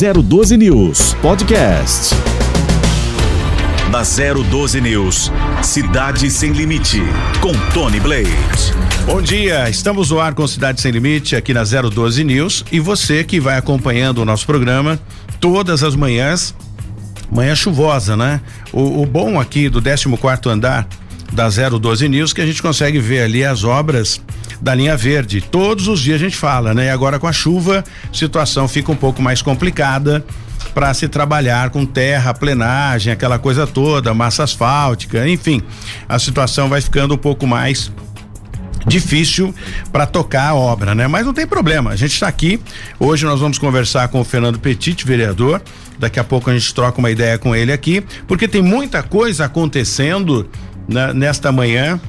012 News Podcast. Na 012 News, Cidade Sem Limite, com Tony Blade. Bom dia, estamos no ar com Cidade Sem Limite aqui na 012 News e você que vai acompanhando o nosso programa todas as manhãs, manhã chuvosa, né? O, o bom aqui do 14 quarto andar da 012 News que a gente consegue ver ali as obras da linha verde. Todos os dias a gente fala, né? E agora com a chuva, a situação fica um pouco mais complicada para se trabalhar com terra, plenagem, aquela coisa toda, massa asfáltica, enfim, a situação vai ficando um pouco mais difícil para tocar a obra, né? Mas não tem problema, a gente está aqui. Hoje nós vamos conversar com o Fernando Petit, vereador. Daqui a pouco a gente troca uma ideia com ele aqui, porque tem muita coisa acontecendo né, nesta manhã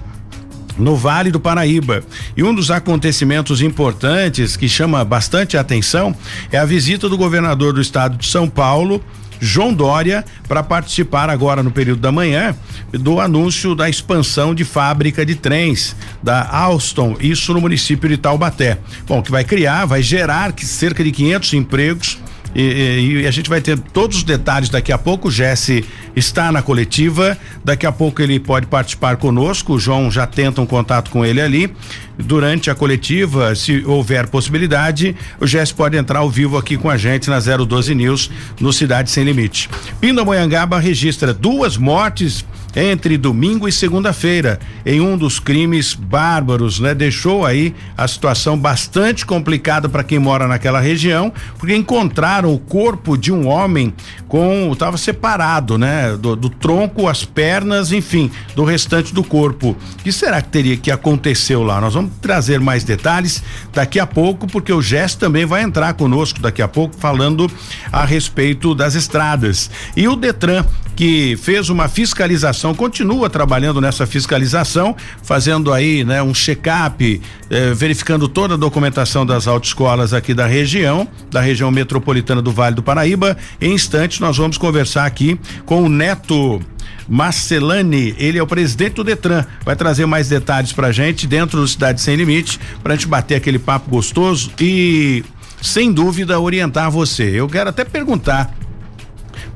no Vale do Paraíba. E um dos acontecimentos importantes que chama bastante atenção é a visita do governador do estado de São Paulo, João Dória, para participar agora no período da manhã do anúncio da expansão de fábrica de trens da Alstom, isso no município de Taubaté. Bom, que vai criar, vai gerar cerca de 500 empregos e, e, e, a gente vai ter todos os detalhes daqui a pouco. O Jesse está na coletiva. Daqui a pouco ele pode participar conosco. O João já tenta um contato com ele ali. Durante a coletiva, se houver possibilidade, o Jesse pode entrar ao vivo aqui com a gente na 012 News, no Cidade Sem Limite. Pindamonhangaba registra duas mortes entre domingo e segunda-feira em um dos crimes bárbaros, né? Deixou aí a situação bastante complicada para quem mora naquela região, porque encontraram o corpo de um homem com estava separado, né? Do, do, tronco, as pernas, enfim, do restante do corpo. O que será que teria que aconteceu lá? Nós vamos trazer mais detalhes daqui a pouco, porque o Gesto também vai entrar conosco daqui a pouco falando a respeito das estradas. E o Detran que fez uma fiscalização, continua trabalhando nessa fiscalização, fazendo aí, né, um check-up, eh, verificando toda a documentação das autoescolas aqui da região, da região metropolitana do Vale do Paraíba. Em instantes nós vamos conversar aqui com o Neto Marcelani, ele é o presidente do Detran, vai trazer mais detalhes pra gente dentro do Cidade Sem Limite, pra gente bater aquele papo gostoso e sem dúvida orientar você. Eu quero até perguntar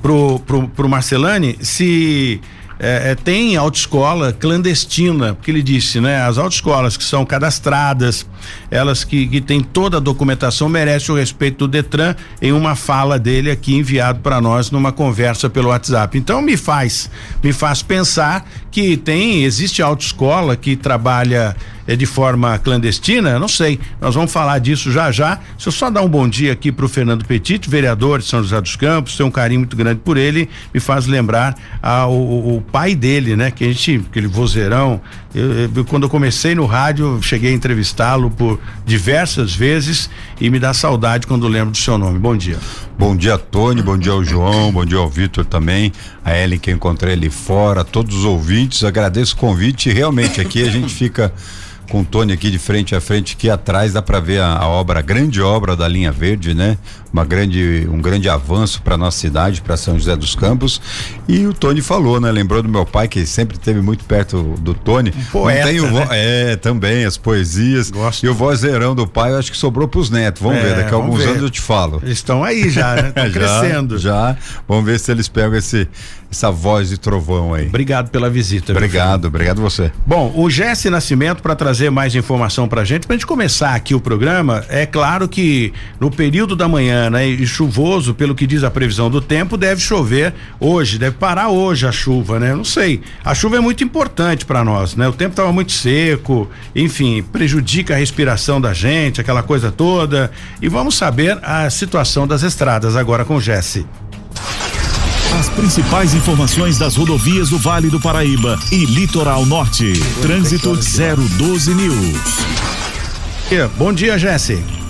pro, pro, pro Marcelani se é, é, tem autoescola clandestina, porque ele disse, né? As autoescolas que são cadastradas, elas que, que têm toda a documentação, merecem o respeito do Detran em uma fala dele aqui enviado para nós numa conversa pelo WhatsApp. Então me faz, me faz pensar que tem, existe autoescola que trabalha é de forma clandestina? Não sei. Nós vamos falar disso já já. Se eu só dar um bom dia aqui para o Fernando Petit, vereador de São José dos Campos, tenho um carinho muito grande por ele, me faz lembrar ao, o pai dele, né? Que a gente, aquele vozeirão. Eu, eu, quando eu comecei no rádio, cheguei a entrevistá-lo por diversas vezes e me dá saudade quando lembro do seu nome. Bom dia. Bom dia, Tony. Bom dia ao João. Bom dia ao Vitor também. A Ellen que eu encontrei ali fora, todos os ouvintes. Agradeço o convite. Realmente aqui a gente fica com o Tony aqui de frente a frente, aqui atrás dá para ver a, a, obra, a grande obra da linha verde, né? Uma grande, um grande avanço para nossa cidade, para São José dos Campos. E o Tony falou, né? Lembrou do meu pai que sempre esteve muito perto do Tony. Um poeta, o né? É, também as poesias. Gosto. E o vozeirão do pai, eu acho que sobrou para os netos. Vamos é, ver, daqui a alguns ver. anos eu te falo. Eles estão aí já, né? Estão crescendo. Já. Vamos ver se eles pegam esse essa voz de trovão aí. Obrigado pela visita. Obrigado, obrigado você. Bom, o Jesse Nascimento para trazer mais informação pra gente, pra gente começar aqui o programa, é claro que no período da manhã, né, e chuvoso, pelo que diz a previsão do tempo, deve chover hoje, deve parar hoje a chuva, né? Não sei. A chuva é muito importante para nós, né? O tempo estava muito seco, enfim, prejudica a respiração da gente, aquela coisa toda. E vamos saber a situação das estradas agora com Jesse. As principais informações das rodovias do Vale do Paraíba e Litoral Norte. Trânsito 012 News. Bom dia, Jesse.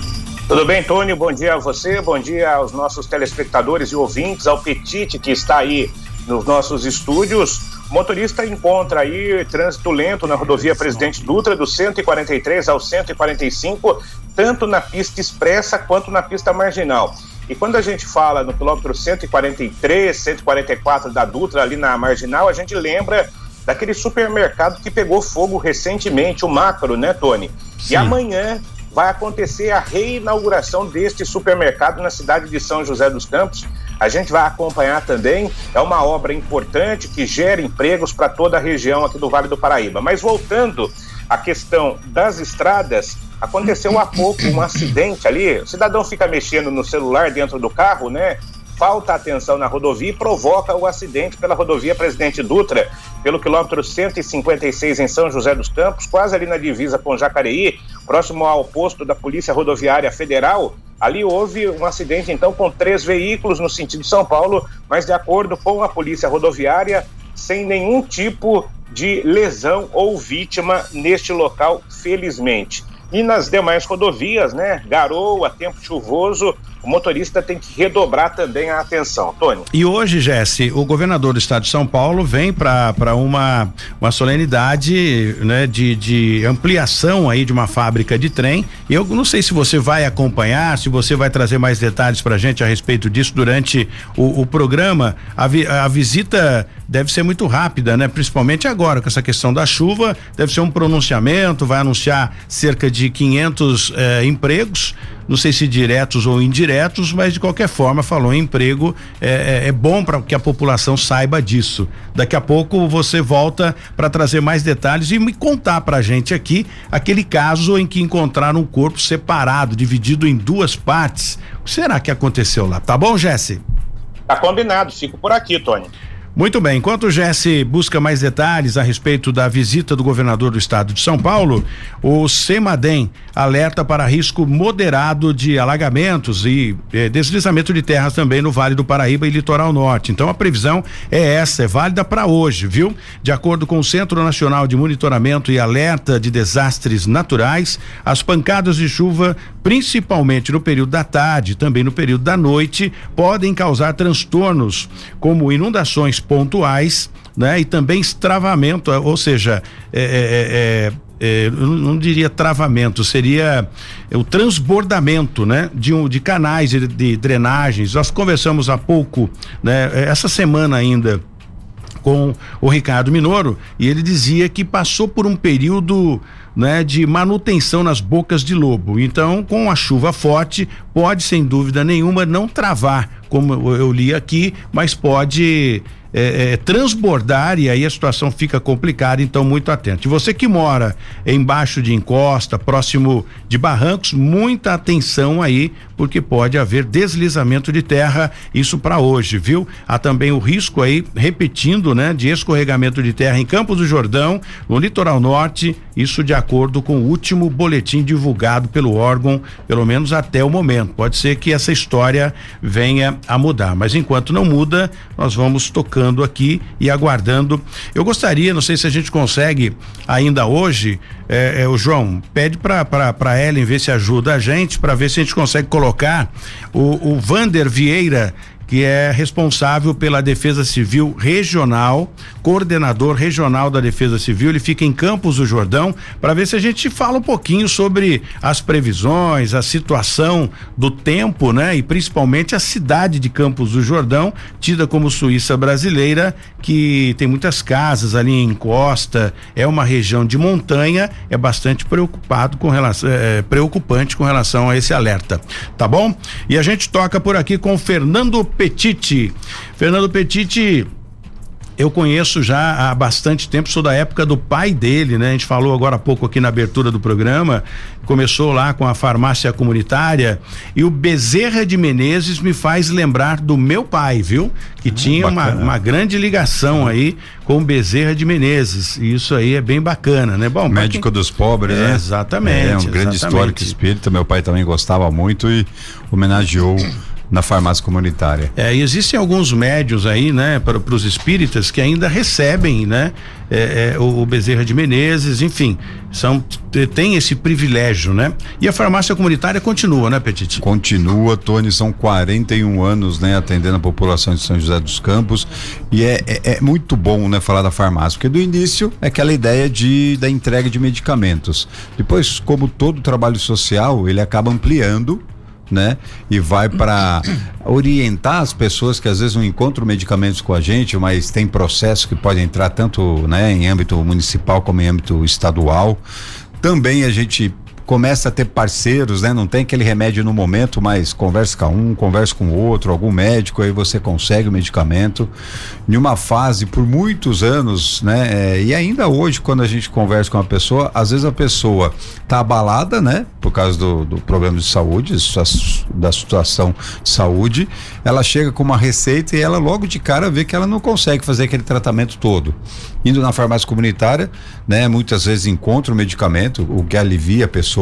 Tudo bem, Tony? Bom dia a você, bom dia aos nossos telespectadores e ouvintes, ao Petite que está aí nos nossos estúdios. O motorista encontra aí trânsito lento na rodovia Presidente Dutra, do 143 ao 145, tanto na pista expressa quanto na pista marginal. E quando a gente fala no quilômetro 143, 144 da Dutra, ali na marginal, a gente lembra daquele supermercado que pegou fogo recentemente, o Macro, né, Tony? Sim. E amanhã vai acontecer a reinauguração deste supermercado na cidade de São José dos Campos. A gente vai acompanhar também, é uma obra importante que gera empregos para toda a região aqui do Vale do Paraíba. Mas voltando à questão das estradas, aconteceu há pouco um acidente ali. O cidadão fica mexendo no celular dentro do carro, né? Falta atenção na rodovia e provoca o acidente pela rodovia Presidente Dutra, pelo quilômetro 156 em São José dos Campos, quase ali na divisa com Jacareí, próximo ao posto da Polícia Rodoviária Federal. Ali houve um acidente, então, com três veículos no sentido de São Paulo, mas de acordo com a Polícia Rodoviária, sem nenhum tipo de lesão ou vítima neste local, felizmente. E nas demais rodovias, né? Garoa, tempo chuvoso, o motorista tem que redobrar também a atenção. Tony. E hoje, Jesse, o governador do estado de São Paulo vem para uma, uma solenidade né, de, de ampliação aí de uma fábrica de trem. Eu não sei se você vai acompanhar, se você vai trazer mais detalhes para a gente a respeito disso durante o, o programa. A, vi, a visita deve ser muito rápida, né? Principalmente agora com essa questão da chuva, deve ser um pronunciamento, vai anunciar cerca de 500 eh, empregos não sei se diretos ou indiretos, mas de qualquer forma falou em emprego, é, é, é bom para que a população saiba disso. Daqui a pouco você volta para trazer mais detalhes e me contar para a gente aqui aquele caso em que encontraram um corpo separado, dividido em duas partes. O que será que aconteceu lá? Tá bom, Jesse? Tá combinado, fico por aqui, Tony. Muito bem, enquanto o Jesse busca mais detalhes a respeito da visita do governador do estado de São Paulo, o Semadem alerta para risco moderado de alagamentos e eh, deslizamento de terras também no Vale do Paraíba e Litoral Norte. Então a previsão é essa, é válida para hoje, viu? De acordo com o Centro Nacional de Monitoramento e Alerta de Desastres Naturais, as pancadas de chuva, principalmente no período da tarde, também no período da noite, podem causar transtornos como inundações pontuais, né? E também estravamento, ou seja, é, é, é, é eu não diria travamento, seria o transbordamento, né? De, um, de canais de, de drenagens. Nós conversamos há pouco, né? Essa semana ainda com o Ricardo Minoro e ele dizia que passou por um período né, de manutenção nas bocas de lobo. Então, com a chuva forte, pode sem dúvida nenhuma não travar, como eu li aqui, mas pode é, é, transbordar e aí a situação fica complicada, então muito atento. E você que mora embaixo de encosta, próximo de barrancos, muita atenção aí, porque pode haver deslizamento de terra, isso para hoje, viu? Há também o risco aí, repetindo, né, de escorregamento de terra em Campos do Jordão, no litoral norte, isso de acordo com o último boletim divulgado pelo órgão, pelo menos até o momento. Pode ser que essa história venha a mudar, mas enquanto não muda, nós vamos tocando aqui e aguardando. Eu gostaria, não sei se a gente consegue ainda hoje, é, é, o João, pede para Ellen ver se ajuda a gente, para ver se a gente consegue colocar o, o Vander Vieira que é responsável pela Defesa Civil Regional, coordenador regional da Defesa Civil. Ele fica em Campos do Jordão para ver se a gente fala um pouquinho sobre as previsões, a situação do tempo, né? E principalmente a cidade de Campos do Jordão, tida como Suíça brasileira, que tem muitas casas ali em costa, é uma região de montanha, é bastante preocupado com relação, é, preocupante com relação a esse alerta, tá bom? E a gente toca por aqui com Fernando Petiti. Fernando Petiti eu conheço já há bastante tempo, sou da época do pai dele, né? A gente falou agora há pouco aqui na abertura do programa, começou lá com a farmácia comunitária e o Bezerra de Menezes me faz lembrar do meu pai, viu? Que ah, tinha uma, uma, grande ligação aí com o Bezerra de Menezes. E isso aí é bem bacana, né? Bom, médico quem... dos pobres, é, né? Exatamente. É um grande histórico espírita, meu pai também gostava muito e homenageou na farmácia comunitária. É, e existem alguns médios aí, né, para os espíritas que ainda recebem, né, é, é, o, o, Bezerra de Menezes, enfim, são tem esse privilégio, né? E a farmácia comunitária continua, né, Petit? Continua, Tony, são 41 anos, né, atendendo a população de São José dos Campos e é, é, é muito bom, né, falar da farmácia, porque do início é aquela ideia de da entrega de medicamentos. Depois, como todo trabalho social, ele acaba ampliando né? E vai para orientar as pessoas que às vezes não encontram medicamentos com a gente, mas tem processos que podem entrar tanto, né, em âmbito municipal como em âmbito estadual. Também a gente começa a ter parceiros, né? Não tem aquele remédio no momento, mas conversa com um, conversa com outro, algum médico, aí você consegue o medicamento. Em uma fase por muitos anos, né? É, e ainda hoje, quando a gente conversa com uma pessoa, às vezes a pessoa tá abalada, né? Por causa do, do problema de saúde, da situação de saúde, ela chega com uma receita e ela logo de cara vê que ela não consegue fazer aquele tratamento todo. Indo na farmácia comunitária, né? Muitas vezes encontra o medicamento, o que alivia a pessoa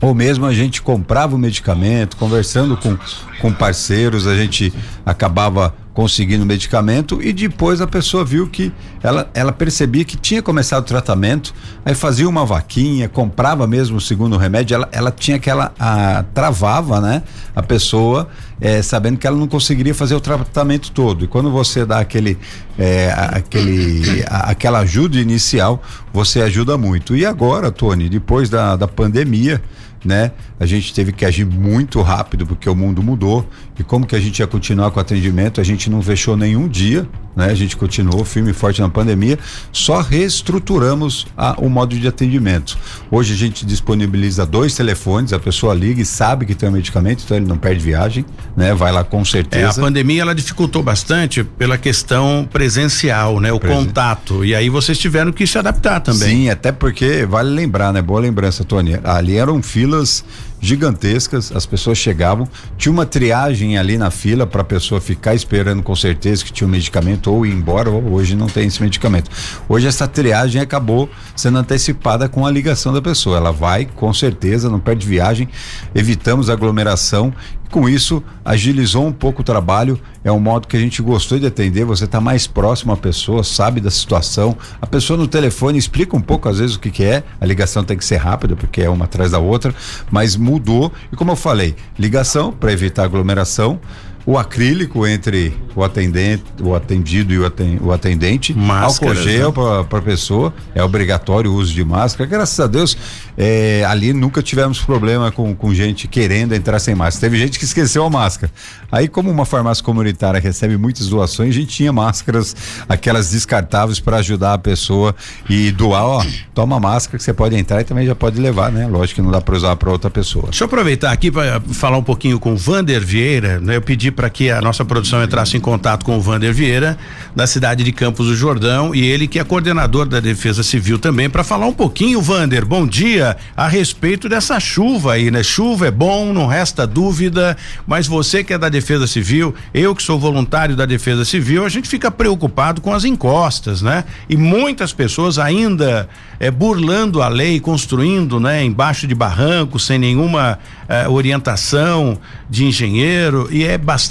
ou mesmo a gente comprava o medicamento, conversando com, com parceiros, a gente acabava conseguindo medicamento e depois a pessoa viu que ela, ela percebia que tinha começado o tratamento, aí fazia uma vaquinha, comprava mesmo o segundo remédio, ela, ela tinha aquela, a, travava, né? A pessoa é, sabendo que ela não conseguiria fazer o tratamento todo. E quando você dá aquele, é, aquele, a, aquela ajuda inicial, você ajuda muito. E agora, Tony, depois da, da pandemia, né? A gente teve que agir muito rápido porque o mundo mudou e como que a gente ia continuar com o atendimento? A gente não fechou nenhum dia, né? A gente continuou firme e forte na pandemia, só reestruturamos a, o modo de atendimento. Hoje a gente disponibiliza dois telefones, a pessoa liga e sabe que tem um medicamento, então ele não perde viagem, né? Vai lá com certeza. É, a pandemia ela dificultou bastante pela questão presencial, né? O Presen... contato. E aí vocês tiveram que se adaptar também. Sim, até porque vale lembrar, né? Boa lembrança, Tony. Ali eram filas gigantescas, as pessoas chegavam, tinha uma triagem ali na fila para a pessoa ficar esperando com certeza que tinha um medicamento ou ir embora, ou hoje não tem esse medicamento. Hoje essa triagem acabou sendo antecipada com a ligação da pessoa. Ela vai, com certeza, não perde viagem, evitamos aglomeração com isso, agilizou um pouco o trabalho. É um modo que a gente gostou de atender. Você está mais próximo à pessoa, sabe da situação. A pessoa no telefone explica um pouco, às vezes, o que, que é. A ligação tem que ser rápida, porque é uma atrás da outra. Mas mudou. E como eu falei, ligação para evitar aglomeração o acrílico entre o atendente, o atendido e o atendente, Máscaras, álcool gel né? para a pessoa, é obrigatório o uso de máscara. Graças a Deus, é, ali nunca tivemos problema com, com gente querendo entrar sem máscara. Teve gente que esqueceu a máscara. Aí, como uma farmácia comunitária recebe muitas doações, a gente tinha máscaras, aquelas descartáveis para ajudar a pessoa e doar, ó, toma máscara que você pode entrar e também já pode levar, né? Lógico que não dá para usar para outra pessoa. Deixa eu aproveitar aqui para falar um pouquinho com o Vander Vieira, né? Eu pedi para que a nossa produção entrasse em contato com o Vander Vieira, da cidade de Campos do Jordão, e ele que é coordenador da Defesa Civil também, para falar um pouquinho, Vander, bom dia, a respeito dessa chuva aí, né? Chuva é bom, não resta dúvida, mas você que é da Defesa Civil, eu que sou voluntário da Defesa Civil, a gente fica preocupado com as encostas, né? E muitas pessoas ainda é, burlando a lei, construindo, né? Embaixo de barranco, sem nenhuma é, orientação de engenheiro, e é bastante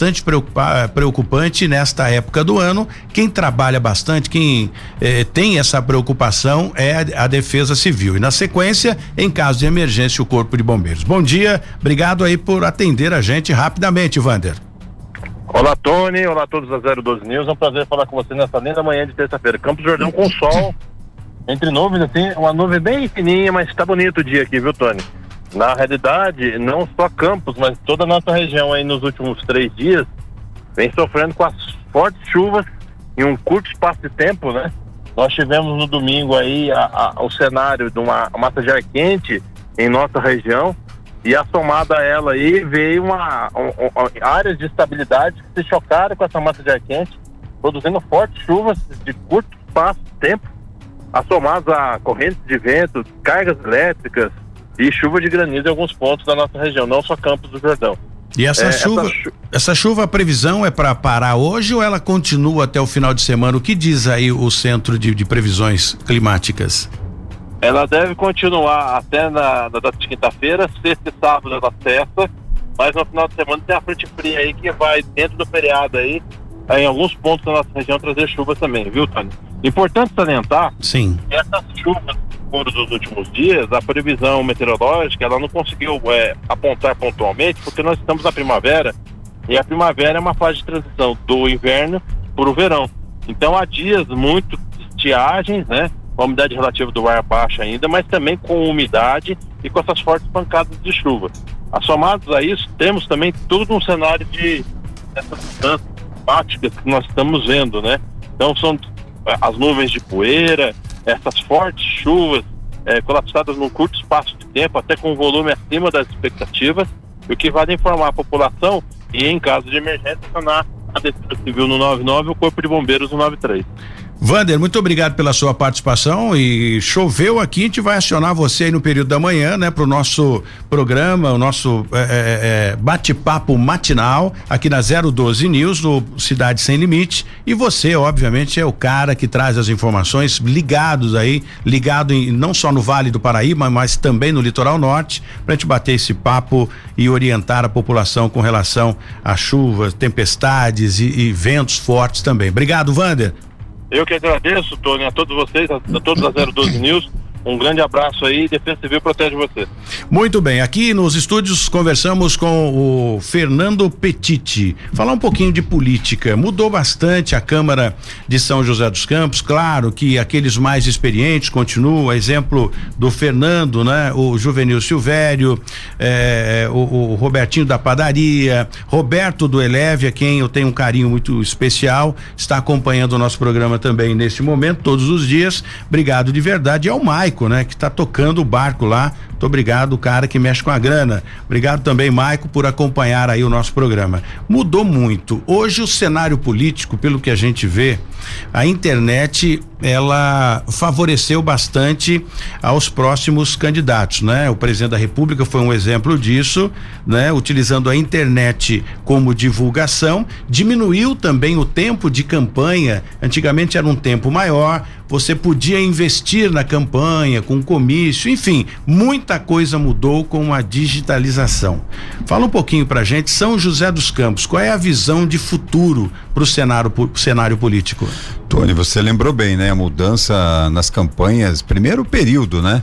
preocupante nesta época do ano. Quem trabalha bastante, quem eh, tem essa preocupação é a, a, Defesa Civil. E na sequência, em caso de emergência, o Corpo de Bombeiros. Bom dia, obrigado aí por atender a gente rapidamente, Vander. Olá, Tony. Olá a todos da 012 News. É um prazer falar com você nessa linda manhã de terça-feira. Campos Jordão com sol, entre nuvens, assim, uma nuvem bem fininha, mas está bonito o dia aqui, viu, Tony? Na realidade, não só Campos, mas toda a nossa região aí nos últimos três dias vem sofrendo com as fortes chuvas em um curto espaço de tempo, né? Nós tivemos no domingo aí a, a, o cenário de uma massa de ar quente em nossa região e assomada a ela aí veio uma, áreas de estabilidade que se chocaram com essa massa de ar quente, produzindo fortes chuvas de curto espaço de tempo, assomadas a correntes de vento, cargas elétricas, e chuva de granizo em alguns pontos da nossa região, não só Campos do Jordão. E essa é, chuva, essa, chu essa, chuva, a previsão é para parar hoje ou ela continua até o final de semana? O que diz aí o Centro de, de Previsões Climáticas? Ela deve continuar até na, na data de quinta-feira, sexta e sábado na sexta, mas no final de semana tem a frente fria aí que vai dentro do feriado aí, em alguns pontos da nossa região trazer chuva também, viu, Tânia? Importante salientar Sim. que essas chuvas curto dos últimos dias, a previsão meteorológica ela não conseguiu é, apontar pontualmente, porque nós estamos na primavera e a primavera é uma fase de transição do inverno para o verão. Então há dias muito estiagens, né? Com a umidade relativa do ar baixa ainda, mas também com umidade e com essas fortes pancadas de chuva. Assomados a isso, temos também todo um cenário de essas mudanças climáticas que nós estamos vendo, né? Então são as nuvens de poeira, essas fortes chuvas é, colapsadas num curto espaço de tempo, até com volume acima das expectativas, o que vale informar a população e, em caso de emergência, acionar a Defesa Civil no 99 e o Corpo de Bombeiros no 93. Vander, muito obrigado pela sua participação e choveu aqui, a gente vai acionar você aí no período da manhã, né, para o nosso programa, o nosso é, é, é, bate-papo matinal aqui na 012 News, no Cidade Sem Limite. E você, obviamente, é o cara que traz as informações ligados aí, ligado em, não só no Vale do Paraíba, mas também no Litoral Norte, para a gente bater esse papo e orientar a população com relação a chuvas, tempestades e, e ventos fortes também. Obrigado, Vander. Eu que agradeço, Tony, a todos vocês, a, a todos da 012 News. Um grande abraço aí, Defesa Civil protege você. Muito bem, aqui nos estúdios conversamos com o Fernando Petiti. Falar um pouquinho de política. Mudou bastante a Câmara de São José dos Campos. Claro que aqueles mais experientes continuam, exemplo do Fernando, né? O Juvenil Silvério, eh, o, o, Robertinho da Padaria, Roberto do Eleve, a quem eu tenho um carinho muito especial, está acompanhando o nosso programa também nesse momento, todos os dias. Obrigado de verdade. É o Mike Maico, né? Que está tocando o barco lá. Muito obrigado, cara que mexe com a grana. Obrigado também, Maico, por acompanhar aí o nosso programa. Mudou muito. Hoje o cenário político, pelo que a gente vê, a internet ela favoreceu bastante aos próximos candidatos, né? O presidente da República foi um exemplo disso, né? Utilizando a internet como divulgação, diminuiu também o tempo de campanha. Antigamente era um tempo maior, você podia investir na campanha com comício, enfim, muita coisa mudou com a digitalização. Fala um pouquinho pra gente, São José dos Campos, qual é a visão de futuro para o cenário, cenário político? Tony, você lembrou bem, né? A mudança nas campanhas, primeiro período, né?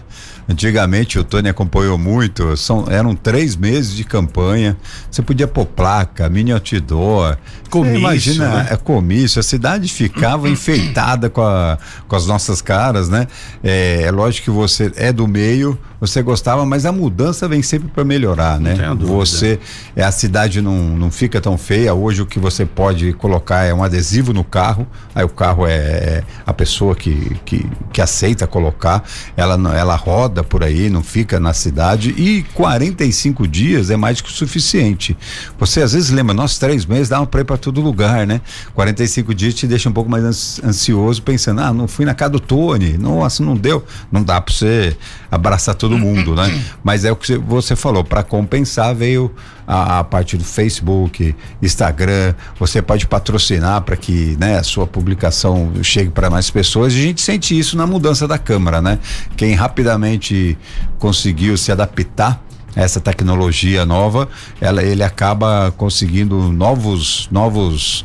Antigamente o Tony acompanhou muito, são, eram três meses de campanha. Você podia pôr placa, mini outdoor. Comício, imagina, né? é comício. A cidade ficava enfeitada com, a, com as nossas caras, né? É, é lógico que você é do meio, você gostava, mas a mudança vem sempre para melhorar, né? Você, é, a cidade não, não fica tão feia. Hoje o que você pode colocar é um adesivo no carro, aí o carro é, é a pessoa que, que, que aceita colocar, ela, ela roda por aí, não fica na cidade e 45 dias é mais que o suficiente. Você às vezes lembra, nós três meses dá para ir para todo lugar, né? 45 dias te deixa um pouco mais ansioso, pensando, ah, não fui na casa do Tony, nossa, não deu. Não dá para você abraçar todo mundo, né? Mas é o que você falou, para compensar veio a, a parte do Facebook, Instagram, você pode patrocinar para que né, a sua publicação chegue para mais pessoas e a gente sente isso na mudança da Câmara, né? Quem rapidamente conseguiu se adaptar essa tecnologia nova, ela, ele acaba conseguindo novos novos no,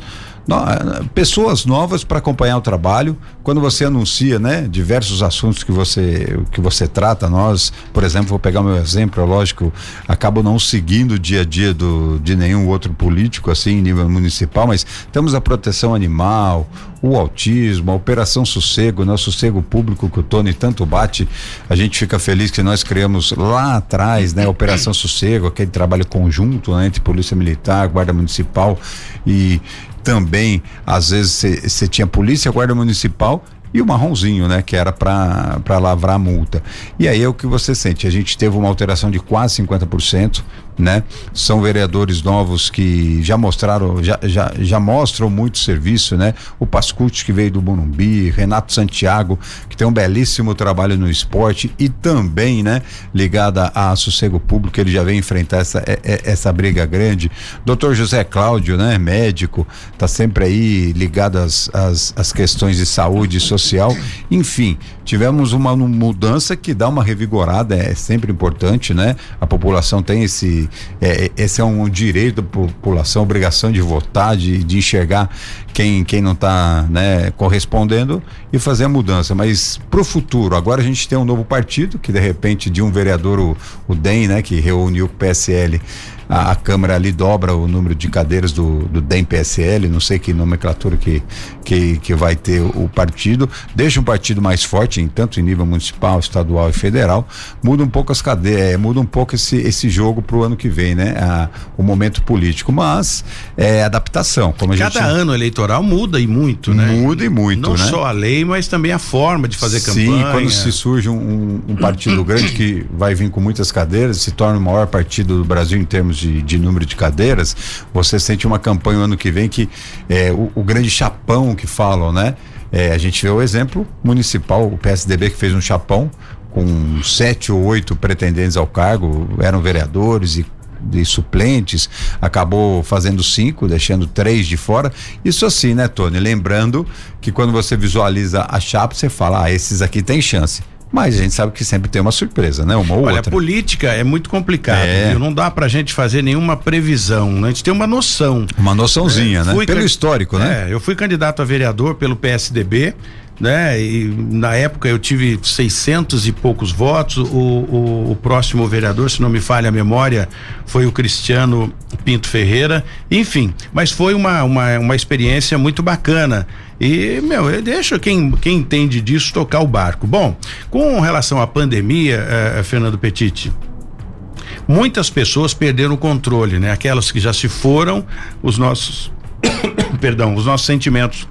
pessoas novas para acompanhar o trabalho. Quando você anuncia, né, diversos assuntos que você que você trata, nós, por exemplo, vou pegar meu exemplo, é lógico, acabo não seguindo o dia a dia do, de nenhum outro político assim em nível municipal, mas temos a proteção animal, o autismo, a Operação Sossego, né, o sossego público que o Tony tanto bate. A gente fica feliz que nós criamos lá atrás, né, a Operação Sossego, aquele trabalho conjunto né, entre Polícia Militar, Guarda Municipal e também, às vezes, você tinha polícia, guarda municipal e o marronzinho, né, que era para lavrar a multa. E aí é o que você sente. A gente teve uma alteração de quase 50%, né? São vereadores novos que já mostraram, já, já, já mostram muito serviço, né? O Pascucci que veio do Bonumbi, Renato Santiago, que tem um belíssimo trabalho no esporte e também, né, ligada a sossego público, ele já vem enfrentar essa, é, é, essa briga grande. Doutor José Cláudio, né, médico, tá sempre aí ligado às, às, às questões de saúde social. Enfim, tivemos uma mudança que dá uma revigorada, é sempre importante, né? A população tem esse é, esse é um direito da população, obrigação de votar, de, de enxergar quem, quem não está né, correspondendo e fazer a mudança. Mas para o futuro, agora a gente tem um novo partido que de repente de um vereador, o, o DEM, né, que reuniu o PSL, a, a, Câmara ali dobra o número de cadeiras do, do DEM-PSL, não sei que nomenclatura que, que, que vai ter o partido, deixa um partido mais forte, em, tanto em nível municipal, estadual e federal, muda um pouco as cadeiras, é, muda um pouco esse, esse jogo para o ano que vem, né? A, o momento político, mas é adaptação. Como Cada gente... ano eleitoral muda e muito, né? Muda e muito, Não né? só a lei, mas também a forma de fazer Sim, campanha. quando se surge um, um partido grande que vai vir com muitas cadeiras, se torna o maior partido do Brasil em termos de, de número de cadeiras, você sente uma campanha no ano que vem que é o, o grande chapão que falam, né? É, a gente vê o exemplo municipal, o PSDB que fez um chapão com sete ou oito pretendentes ao cargo, eram vereadores e de suplentes, acabou fazendo cinco, deixando três de fora. Isso assim, né, Tony? Lembrando que quando você visualiza a chapa, você fala, ah, esses aqui tem chance. Mas a gente sabe que sempre tem uma surpresa, né? Uma ou Olha, outra. a política é muito complicada, É. viu? Não dá pra gente fazer nenhuma previsão, né? A gente tem uma noção. Uma noçãozinha, né? Fui Pelo histórico, né? É, eu fui candidato a vereador pelo PSDB, né? E na época eu tive 600 e poucos votos. O, o, o próximo vereador, se não me falha a memória, foi o Cristiano Pinto Ferreira. Enfim, mas foi uma, uma, uma experiência muito bacana. E, meu, eu deixo quem, quem entende disso tocar o barco. Bom, com relação à pandemia, eh, Fernando Petiti, muitas pessoas perderam o controle, né? Aquelas que já se foram, os nossos, perdão, os nossos sentimentos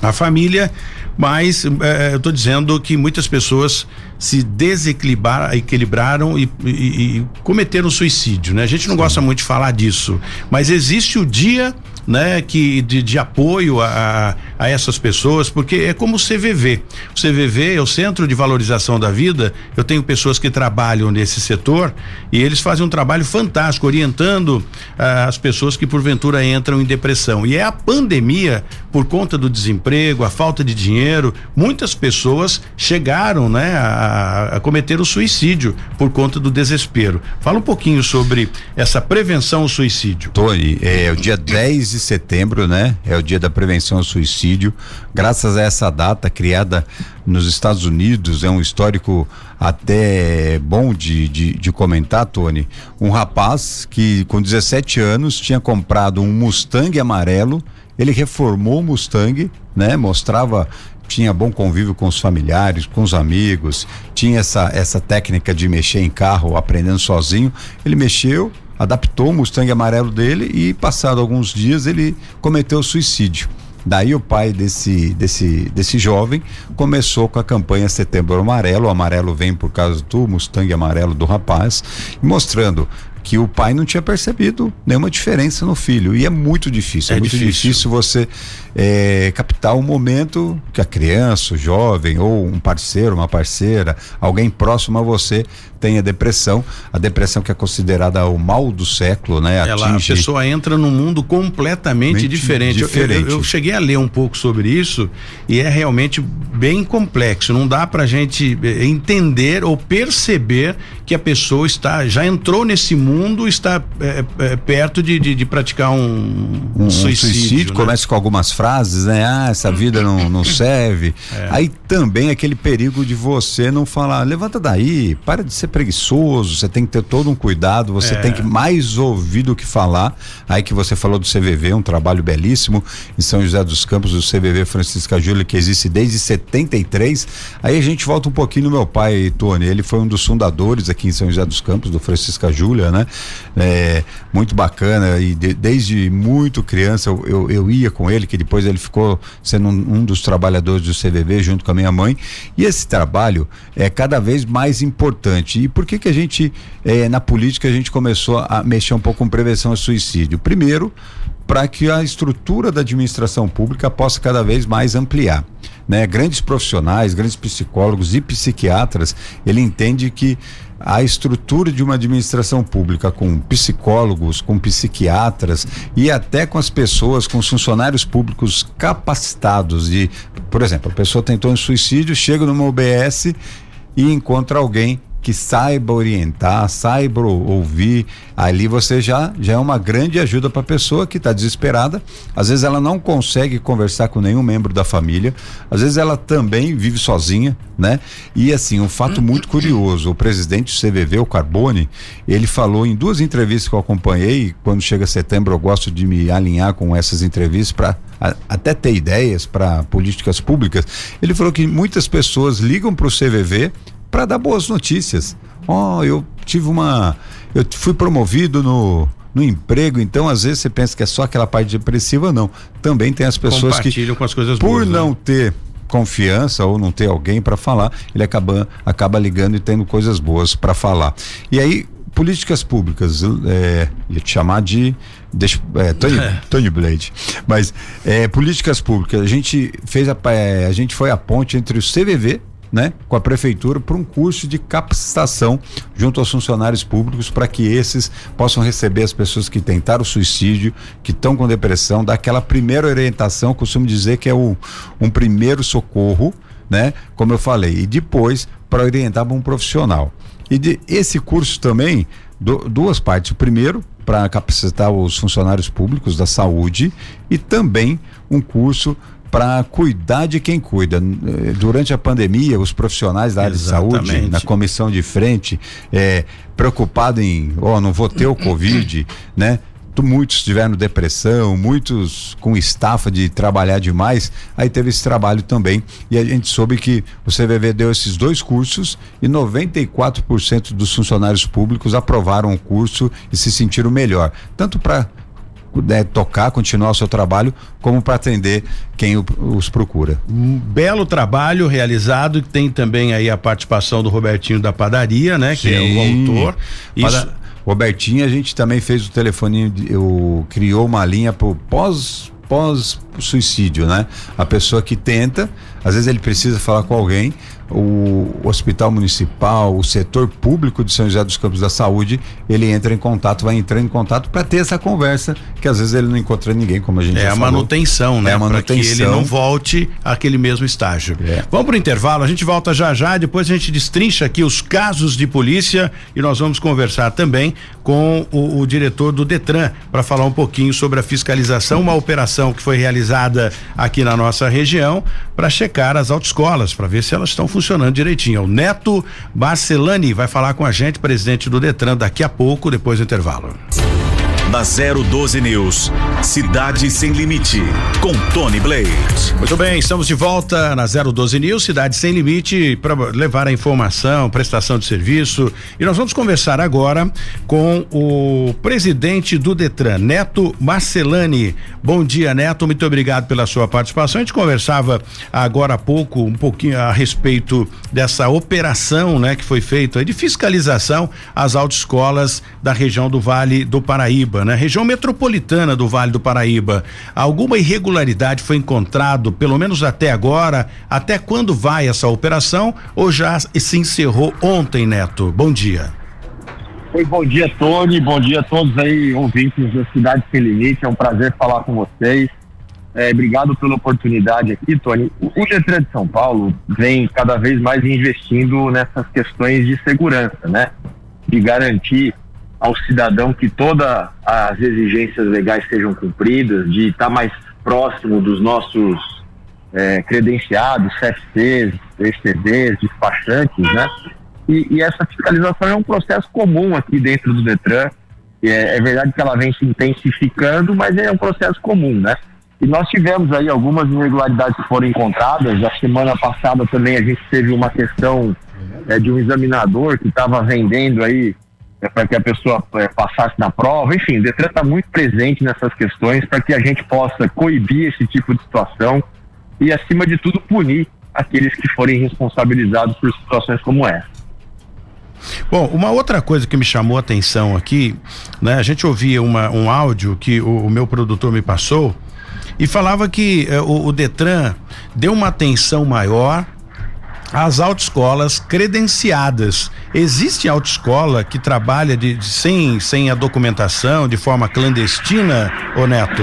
a família, mas eh, eu estou dizendo que muitas pessoas se desequilibraram equilibraram e, e- e cometeram suicídio, né? A gente não gosta muito de falar disso, mas existe o dia né, que de, de apoio a, a essas pessoas, porque é como o CVV. O CVV é o Centro de Valorização da Vida. Eu tenho pessoas que trabalham nesse setor e eles fazem um trabalho fantástico orientando ah, as pessoas que porventura entram em depressão. E é a pandemia, por conta do desemprego, a falta de dinheiro, muitas pessoas chegaram, né, a, a cometer o suicídio por conta do desespero. Fala um pouquinho sobre essa prevenção ao suicídio. Tony, é o dia 10 de setembro, né? É o dia da prevenção ao suicídio. Graças a essa data criada nos Estados Unidos, é um histórico até bom de, de, de comentar, Tony. Um rapaz que com 17 anos tinha comprado um Mustang amarelo, ele reformou o Mustang, né? Mostrava tinha bom convívio com os familiares, com os amigos, tinha essa, essa técnica de mexer em carro, aprendendo sozinho. Ele mexeu, adaptou o Mustang amarelo dele e, passado alguns dias, ele cometeu suicídio. Daí o pai desse, desse, desse jovem começou com a campanha Setembro Amarelo. O amarelo vem por causa do Mustang amarelo do rapaz, mostrando que o pai não tinha percebido nenhuma diferença no filho. E é muito difícil, é, É muito difícil. difícil você é, captar o momento que a criança, o jovem ou um parceiro, uma parceira, alguém próximo a você tenha depressão. A depressão que é considerada o mal do século, né? Ela, a Atinge pessoa entra num mundo completamente Mente diferente. Eu- diferente. Eu, eu cheguei a ler um pouco sobre isso e é realmente bem complexo. Não dá pra gente eh, entender ou perceber que a pessoa está já entrou nesse mundo, está eh, eh, perto de, de, de praticar um, um suicídio. suicídio, né? começa com algumas frases, né? Ah, essa vida não, não serve. É. Aí também aquele perigo de você não falar, levanta daí, para de ser preguiçoso, você tem que ter todo um cuidado, você É. tem que mais ouvir do que falar. Aí que você falou do CVV, um trabalho belíssimo em São José dos Campos, o CVV Francisca Júlia, que existe desde 73. Aí a gente volta um pouquinho no meu pai, Tony, ele foi um dos fundadores aqui em São José dos Campos, do Francisca Júlia, né? É, muito bacana e de- desde muito criança eu, eu, eu ia com ele, que depois ele ficou sendo um, um dos trabalhadores do CVV junto com a minha mãe. E esse trabalho é cada vez mais importante. E por que que a gente, eh, na política, a gente começou a mexer um pouco com prevenção ao suicídio? Primeiro, para que a estrutura da administração pública possa cada vez mais ampliar. Né? Grandes profissionais, grandes psicólogos e psiquiatras, ele entende que a estrutura de uma administração pública com psicólogos, com psiquiatras e até com as pessoas, com os funcionários públicos capacitados de, por exemplo, a pessoa tentou um suicídio, chega numa UBS e encontra alguém que saiba orientar, saiba ouvir, ali você já, já é uma grande ajuda para a pessoa que está desesperada. Às vezes ela não consegue conversar com nenhum membro da família, às vezes ela também vive sozinha, né? E assim, um fato muito curioso: o presidente do CVV, o Carbone, ele falou em duas entrevistas que eu acompanhei. Quando chega setembro, eu gosto de me alinhar com essas entrevistas para até ter ideias para políticas públicas. Ele falou que muitas pessoas ligam para o CVV para dar boas notícias. Ó, oh, eu tive uma. Eu fui promovido no, no emprego, então às vezes você pensa que é só aquela parte depressiva, não. Também tem as pessoas que. Com as coisas por boas, não né? ter confiança ou não ter alguém para falar, ele acaba, acaba ligando e tendo coisas boas para falar. E aí, políticas públicas, é, ia te chamar de. Deixa, é, Tony, é. Tony Blade. Mas é, políticas públicas, a gente fez a, é, a gente foi a ponte entre o CVV né, com a prefeitura para um curso de capacitação junto aos funcionários públicos para que esses possam receber as pessoas que tentaram suicídio, que estão com depressão, daquela primeira orientação, costumo dizer que é o, um primeiro socorro, né, como eu falei, e depois para orientar para um profissional. E de, esse curso também, do, duas partes. O primeiro, para capacitar os funcionários públicos da saúde e também um curso para cuidar de quem cuida. Durante a pandemia, os profissionais da área Exatamente. de saúde, na comissão de frente, é, preocupado em, ó, oh, não vou ter o Covid, né? muitos tiveram depressão, muitos com estafa de trabalhar demais, aí teve esse trabalho também e a gente soube que o CVV deu esses dois cursos e 94% dos funcionários públicos aprovaram o curso e se sentiram melhor, tanto para né, tocar, continuar o seu trabalho, como para atender quem o, os procura. Um belo trabalho realizado, tem também aí a participação do Robertinho da Padaria, né? Sim. Que é o autor. Isso... Robertinho, a gente também fez o telefoninho, eu criou uma linha para pós pós suicídio, né? A pessoa que tenta, às vezes ele precisa falar com alguém, o hospital municipal, o setor público de São José dos Campos da Saúde, ele entra em contato, vai entrar em contato para ter essa conversa, que às vezes ele não encontra ninguém, como a gente É a falou. manutenção, né? É a manutenção. Para que ele não volte àquele mesmo estágio. É. Vamos pro intervalo, a gente volta já já, depois a gente destrincha aqui os casos de polícia e nós vamos conversar também com o, o diretor do Detran para falar um pouquinho sobre a fiscalização, uma operação que foi realizada aqui na nossa região para checar as autoescolas, para ver se elas estão funcionando direitinho. É o Neto Barcelani vai falar com a gente, presidente do Detran, daqui a pouco, depois do intervalo na 012 News. Cidade Sem Limite, com Tony Blade. Muito bem, estamos de volta na 012 News, Cidade Sem Limite, para levar a informação, prestação de serviço. E nós vamos conversar agora com o presidente do Detran, Neto Marcelani. Bom dia, Neto, muito obrigado pela sua participação. A gente conversava agora há pouco um pouquinho a respeito dessa operação, né, que foi feita de fiscalização às autoescolas da região do Vale do Paraíba né? Região metropolitana do Vale do Paraíba. Alguma irregularidade foi encontrado, pelo menos até agora? Até quando vai essa operação? Ou já se encerrou ontem, Neto? Bom dia. Oi, bom dia, Tony. Bom dia a todos aí, ouvintes da Cidade Sem Limite. É um prazer falar com vocês. É, obrigado pela oportunidade aqui, Tony. O Detran de São Paulo vem cada vez mais investindo nessas questões de segurança, né? De garantir ao cidadão que todas as exigências legais sejam cumpridas, de estar mais próximo dos nossos é, credenciados, CFCs, ECDs, despachantes, né? E, e, essa fiscalização é um processo comum aqui dentro do Detran. É, é, verdade que ela vem se intensificando, mas é um processo comum, né? E nós tivemos aí algumas irregularidades que foram encontradas. A semana passada também a gente teve uma questão é, de um examinador que estava vendendo aí é para que a pessoa é, passasse na prova. Enfim, o Detran está muito presente nessas questões para que a gente possa coibir esse tipo de situação e, acima de tudo, punir aqueles que forem responsabilizados por situações como essa. Bom, uma outra coisa que me chamou a atenção aqui, né? A gente ouvia uma, um áudio que o, o meu produtor me passou e falava que eh, o, o Detran deu uma atenção maior as autoescolas credenciadas. Existe autoescola que trabalha de, de, sem, sem a documentação, de forma clandestina, ô Neto?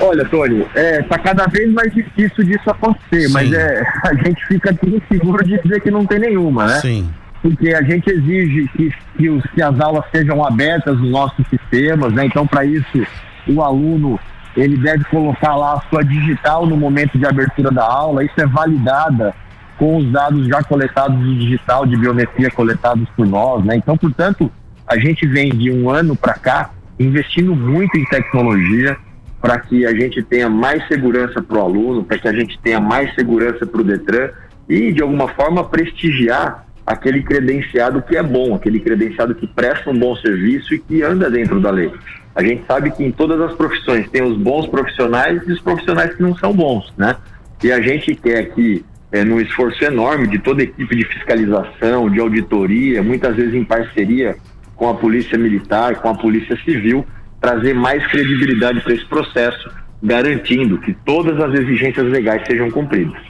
Olha, Tony, é, tá cada vez mais difícil disso acontecer, Sim. mas é, a gente fica aqui inseguro de dizer que não tem nenhuma, né? Sim. porque a gente exige que, que, os, que as aulas sejam abertas nos nossos sistemas, né? Então, para isso, o aluno ele deve colocar lá a sua digital no momento de abertura da aula, isso é validada com os dados já coletados de digital, de biometria coletados por nós, né? Então, portanto, a gente vem de um ano para cá investindo muito em tecnologia para que a gente tenha mais segurança para o aluno, para que a gente tenha mais segurança para o Detran e, de alguma forma, prestigiar aquele credenciado que é bom, aquele credenciado que presta um bom serviço e que anda dentro da lei. A gente sabe que em todas as profissões tem os bons profissionais e os profissionais que não são bons, né? E a gente quer que, é, num esforço enorme de toda a equipe de fiscalização, de auditoria, muitas vezes em parceria com a Polícia Militar, com a Polícia Civil, trazer mais credibilidade para esse processo, garantindo que todas as exigências legais sejam cumpridas.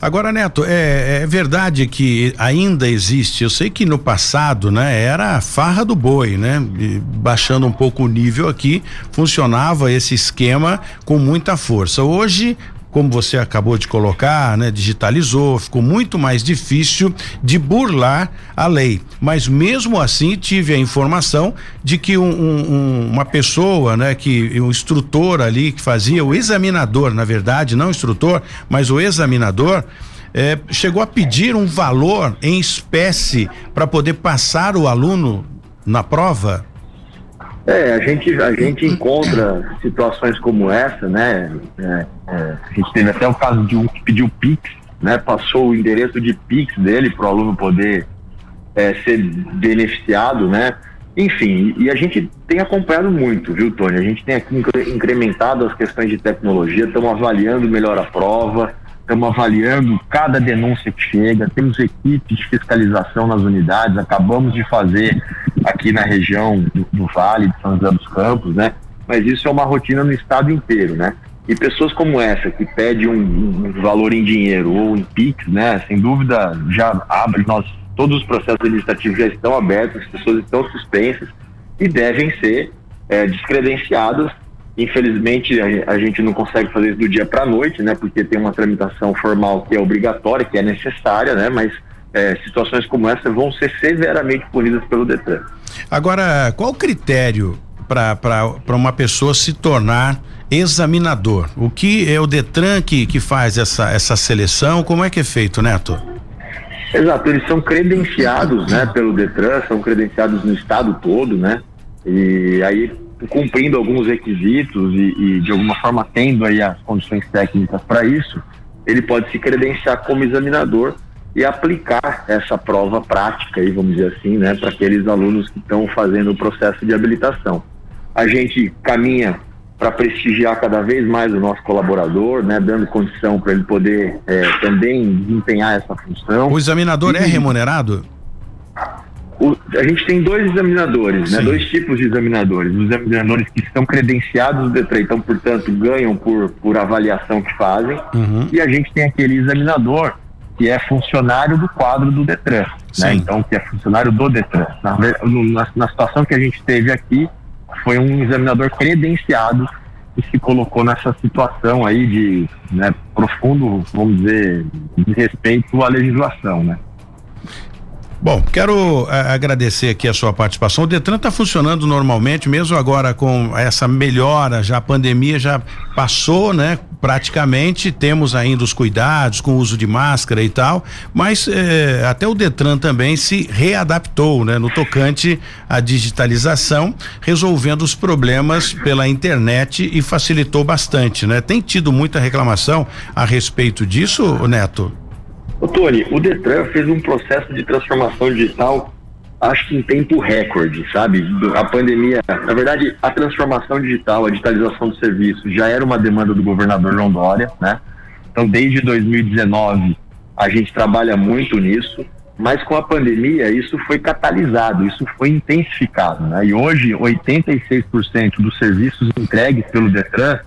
Agora, Neto, é, é, verdade que ainda existe. Eu sei que no passado, né, era a farra do boi, né? Baixando um pouco o nível aqui, funcionava esse esquema com muita força. Hoje como você acabou de colocar, né, digitalizou, ficou muito mais difícil de burlar a lei. Mas mesmo assim tive a informação de que um, um, uma pessoa, né, que um instrutor ali que fazia o examinador, na verdade, não instrutor, mas o examinador, eh, chegou a pedir um valor em espécie para poder passar o aluno na prova. É, a gente, a gente encontra situações como essa, né? É, é, a gente teve até o caso de um que pediu Pix, né? Passou o endereço de Pix dele para o aluno poder é, ser beneficiado, né? Enfim, e a gente tem acompanhado muito, viu, Tony? A gente tem aqui incrementado as questões de tecnologia, estamos avaliando melhor a prova, estamos avaliando cada denúncia que chega, temos equipes de fiscalização nas unidades, acabamos de fazer aqui na região do, do Vale, de São José dos Campos, né? Mas isso é uma rotina no estado inteiro, né? E pessoas como essa, que pede um, um valor em dinheiro ou em PIX, né? Sem dúvida, já abre, nós, todos os processos administrativos já estão abertos, as pessoas estão suspensas e devem ser é, descredenciadas Infelizmente, a, a, gente não consegue fazer isso do dia para a noite, né? Porque tem uma tramitação formal que é obrigatória, que é necessária, né? Mas é, situações como essa vão ser severamente punidas pelo Detran. Agora, qual o critério para uma pessoa se tornar examinador? O que é o Detran que, que faz essa, essa seleção? Como é que é feito, Neto? Exato, eles são credenciados, né, pelo Detran, são credenciados no estado todo, né? E aí cumprindo alguns requisitos e, e, de alguma forma tendo aí as condições técnicas para isso, ele pode se credenciar como examinador e aplicar essa prova prática, aí, vamos dizer assim, né, para aqueles alunos que estão fazendo o processo de habilitação. A gente caminha para prestigiar cada vez mais o nosso colaborador, né, dando condição para ele poder é, também desempenhar essa função. O examinador é e, é remunerado? O, a gente tem dois examinadores, né? dois tipos de examinadores. Os examinadores que estão credenciados do DETRAN, então, portanto, ganham por, por avaliação que fazem. Uhum. E a gente tem aquele examinador que é funcionário do quadro do DETRAN, né? então, que é funcionário do DETRAN. Na, na, na situação que a gente teve aqui, foi um examinador credenciado que se colocou nessa situação aí de né, profundo, vamos dizer, de respeito à legislação, né? Bom, quero eh, agradecer aqui a sua participação. O Detran está funcionando normalmente, mesmo agora com essa melhora, já a pandemia já passou, né? Praticamente temos ainda os cuidados com o uso de máscara e tal, mas eh, até o Detran também se readaptou, né? No tocante à digitalização, resolvendo os problemas pela internet e facilitou bastante, né? Tem tido muita reclamação a respeito disso, Neto? Ô, Tony, o Detran fez um processo de transformação digital, acho que em tempo recorde, sabe? A pandemia, na verdade, a transformação digital, a digitalização do serviço já era uma demanda do governador João Dória, né? Então, desde 2019, a gente trabalha muito nisso, mas com a pandemia isso foi catalisado, isso foi intensificado, né? E hoje, 86% dos serviços entregues pelo Detran,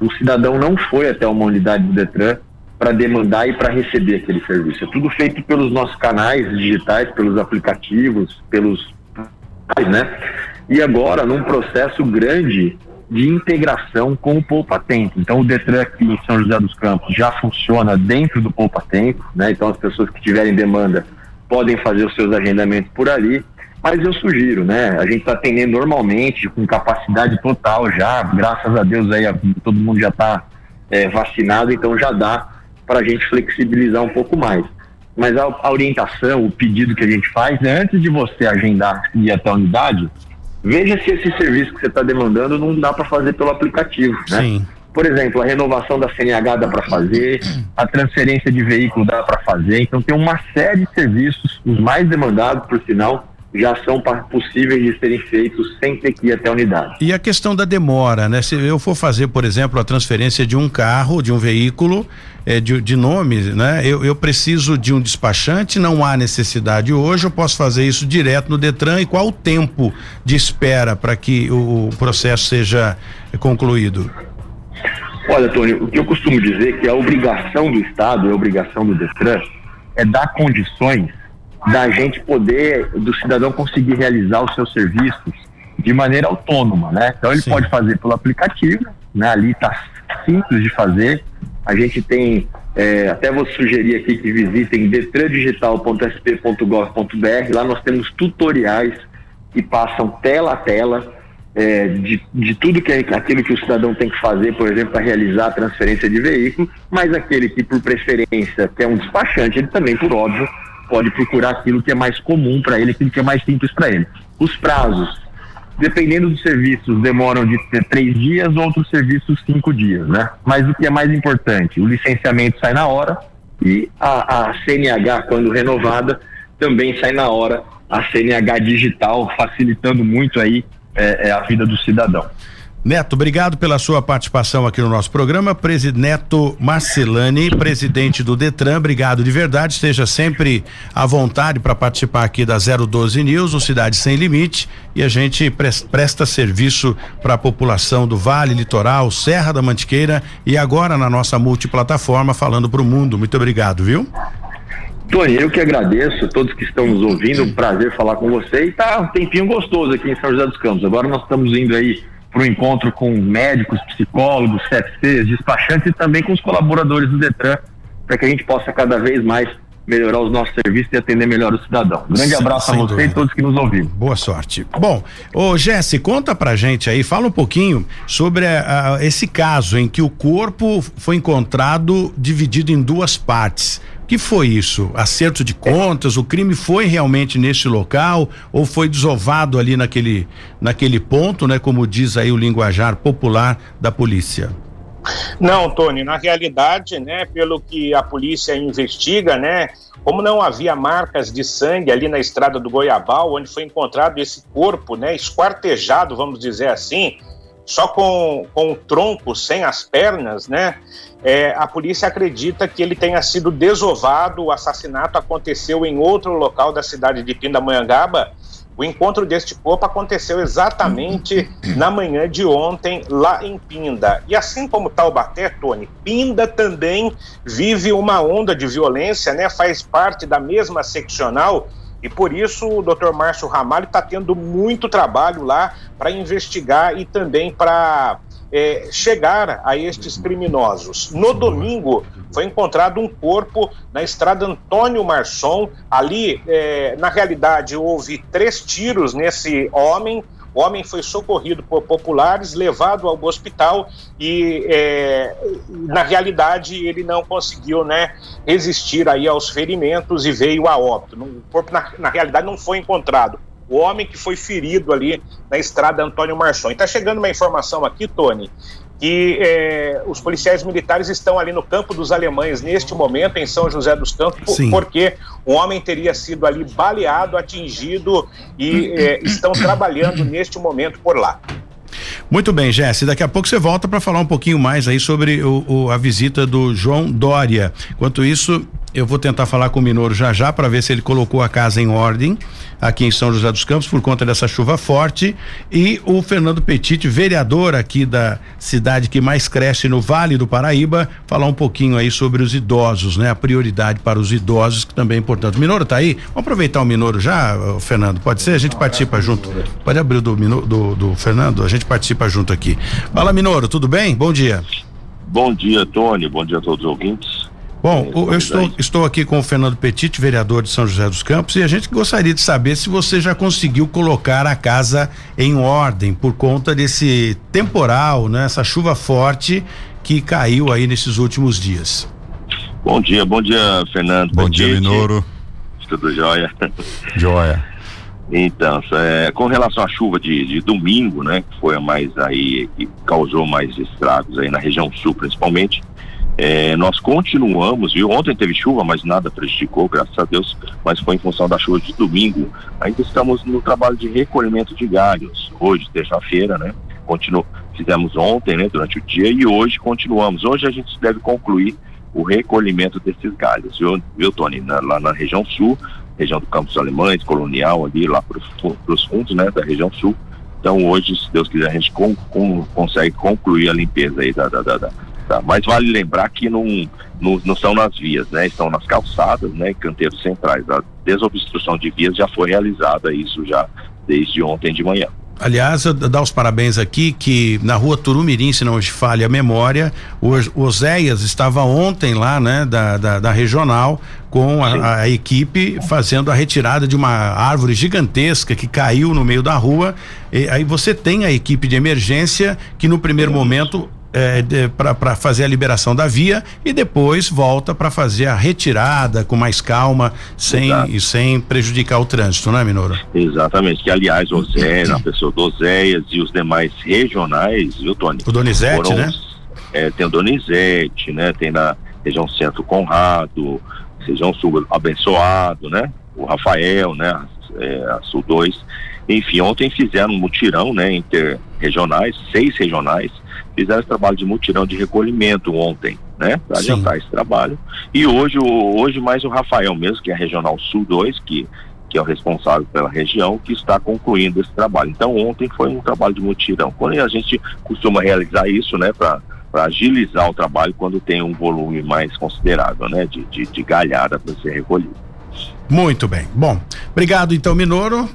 o cidadão não foi até uma unidade do Detran para demandar e para receber aquele serviço. É tudo feito pelos nossos canais digitais, pelos aplicativos, pelos. Né? E agora, num processo grande de integração com o Poupa Tempo. Então, o Detran aqui em São José dos Campos já funciona dentro do Poupa Tempo, né? Então, as pessoas que tiverem demanda podem fazer os seus agendamentos por ali. Mas eu sugiro, né? A gente está atendendo normalmente, com capacidade total já, graças a Deus aí todo mundo já está é, vacinado, então já dá para a gente flexibilizar um pouco mais. Mas a, a, orientação, o pedido que a gente faz é antes de você agendar e ir até a unidade, veja se esse serviço que você está demandando não dá para fazer pelo aplicativo, né? Sim. Por exemplo, a renovação da CNH dá para fazer, a transferência de veículo dá para fazer. Então tem uma série de serviços, os mais demandados, por sinal, já são possíveis de serem feitos sem ter que ir até a unidade. E a questão da demora, né? Se eu for fazer, por exemplo, a transferência de um carro, de um veículo, é, de, de nome, né? Eu, eu preciso de um despachante, não há necessidade hoje, eu posso fazer isso direto no Detran e qual o tempo de espera para que o, o processo seja concluído? Olha, Tony, o que eu costumo dizer é que a obrigação do Estado, a obrigação do Detran, é dar condições da gente poder, do cidadão conseguir realizar os seus serviços de maneira autônoma, né? Então ele Sim. pode fazer pelo aplicativo, né? Ali está simples de fazer. A gente tem, é, até vou sugerir aqui que visitem detrandigital.sp.gov.br. Lá nós temos tutoriais que passam tela a tela é, de, de tudo que é, aquilo que o cidadão tem que fazer, por exemplo, para realizar a transferência de veículo, mas aquele que por preferência quer um despachante, ele também, por óbvio, pode procurar aquilo que é mais comum para ele, aquilo que é mais simples para ele. Os prazos, dependendo dos serviços, demoram de três dias, outros serviços cinco dias, né? Mas o que é mais importante, o licenciamento sai na hora e a, a CNH, quando renovada, também sai na hora a CNH digital, facilitando muito aí é, é a vida do cidadão. Neto, obrigado pela sua participação aqui no nosso programa. Neto Marcelani, presidente do Detran, obrigado de verdade. Esteja sempre à vontade para participar aqui da 012 News, o Cidade Sem Limite. E a gente presta serviço para a população do Vale, Litoral, Serra da Mantiqueira e agora na nossa multiplataforma falando para o mundo. Muito obrigado, viu? Tony, eu que agradeço, todos que estão nos ouvindo, um prazer falar com você. E tá um tempinho gostoso aqui em São José dos Campos. Agora nós estamos indo aí para o encontro com médicos, psicólogos, CFCs, despachantes e também com os colaboradores do Detran, para que a gente possa cada vez mais melhorar os nossos serviços e atender melhor o cidadão. grande Sim, abraço a você dúvida. e todos que nos ouviram. Boa sorte. Bom, ô Jesse, conta pra gente aí, fala um pouquinho sobre a, a, esse caso em que o corpo foi encontrado dividido em duas partes que foi isso? Acerto de contas? O crime foi realmente nesse local ou foi desovado ali naquele, naquele ponto, né? Como diz aí o linguajar popular da polícia? Não, Tony, na realidade, né, pelo que a polícia investiga, né, como não havia marcas de sangue ali na estrada do Goiabal, onde foi encontrado esse corpo, né, esquartejado, vamos dizer assim, só com, com o tronco, sem as pernas, né? É, a polícia acredita que ele tenha sido desovado. O assassinato aconteceu em outro local da cidade de Pindamonhangaba. O encontro deste corpo aconteceu exatamente na manhã de ontem, lá em Pinda. E assim como Taubaté, Tony, Pinda também vive uma onda de violência, né? Faz parte da mesma seccional e por isso o Dr. Márcio Ramalho está tendo muito trabalho lá para investigar e também para é, chegar a estes criminosos. No domingo foi encontrado um corpo na estrada Antônio Marçom. Ali, é, na realidade, houve três tiros nesse homem. O homem foi socorrido por populares, levado ao hospital e, é, na realidade, ele não conseguiu né, resistir aí aos ferimentos e veio a óbito. O corpo, na, na realidade, não foi encontrado. O homem que foi ferido ali na estrada Antônio Marçom. E está chegando uma informação aqui, Tony, que é, os policiais militares estão ali no campo dos alemães neste momento, em São José dos Campos, Sim. porque o homem teria sido ali baleado, atingido e é, estão trabalhando neste momento por lá. Muito bem, Jesse. Daqui a pouco você volta para falar um pouquinho mais aí sobre o, o, a visita do João Dória. Enquanto isso, eu vou tentar falar com o Minoro já já para ver se ele colocou a casa em ordem aqui em São José dos Campos por conta dessa chuva forte e o Fernando Petit, vereador aqui da cidade que mais cresce no Vale do Paraíba, falar um pouquinho aí sobre os idosos, né? A prioridade para os idosos que também é importante. O Minoro tá aí? Vamos aproveitar o Minoro já, Fernando, pode ser? A gente participa junto. Pode abrir do, do, do Fernando, a gente participa junto aqui. Fala Minoro, tudo bem? Bom dia. Bom dia, Tony. Bom dia a todos os ouvintes. Bom, eu estou, estou aqui com o Fernando Petit, vereador de São José dos Campos, e a gente gostaria de saber se você já conseguiu colocar a casa em ordem por conta desse temporal, né? Essa chuva forte que caiu aí nesses últimos dias. Bom dia, bom dia, Fernando. Bom dia, Minoro. Tudo jóia? Jóia. Então, é, com relação à chuva de, de, domingo, né, que foi a mais aí, que causou mais estragos aí na região sul, principalmente, é, nós continuamos, viu? Ontem teve chuva, mas nada prejudicou, graças a Deus, mas foi em função da chuva de domingo. Ainda estamos no trabalho de recolhimento de galhos, hoje, terça-feira, né? Continu fizemos ontem, né, durante o dia, e hoje continuamos. Hoje a gente deve concluir o recolhimento desses galhos, viu, viu Tony? Na, lá na região sul, região do Campos Alemães, Colonial, ali lá para os fundos, né, da região sul. Então hoje, se Deus quiser, a gente com, com, consegue concluir a limpeza aí da, da, da, da mas vale lembrar que não, não, não, são nas vias, né? Estão nas calçadas, né? Canteiros centrais. A desobstrução de vias já foi realizada, isso já desde ontem de manhã. Aliás, dar os parabéns aqui que na rua Turumirim, se não me falha a memória, o Oséias estava ontem lá, né, da, da, da regional, com a, a, equipe fazendo a retirada de uma árvore gigantesca que caiu no meio da rua. E aí você tem a equipe de emergência que no primeiro momento é, para fazer a liberação da via e depois volta para fazer a retirada com mais calma, sem, e sem prejudicar o trânsito, né, Minoro? Exatamente, que aliás o Zé, a pessoa do Zéias e os demais regionais, viu, Tony? O Donizete, foram, né? É, tem o Donizete, né? Tem na região centro Conrado, região sul abençoado, né? O Rafael, né? É, a Sul 2. Enfim, ontem fizeram um mutirão, né? Interregionais, seis regionais, fizeram esse trabalho de mutirão de recolhimento ontem, né? Para adiantar esse trabalho. E hoje, hoje mais o Rafael mesmo, que é a Regional Sul 2, que, que é o responsável pela região, que está concluindo esse trabalho. Então ontem foi um trabalho de mutirão. Quando a gente costuma realizar isso, né, para para agilizar o trabalho quando tem um volume mais considerável, né, de, de, de galhada para ser recolhido. Muito bem. Bom, obrigado então, Minoro.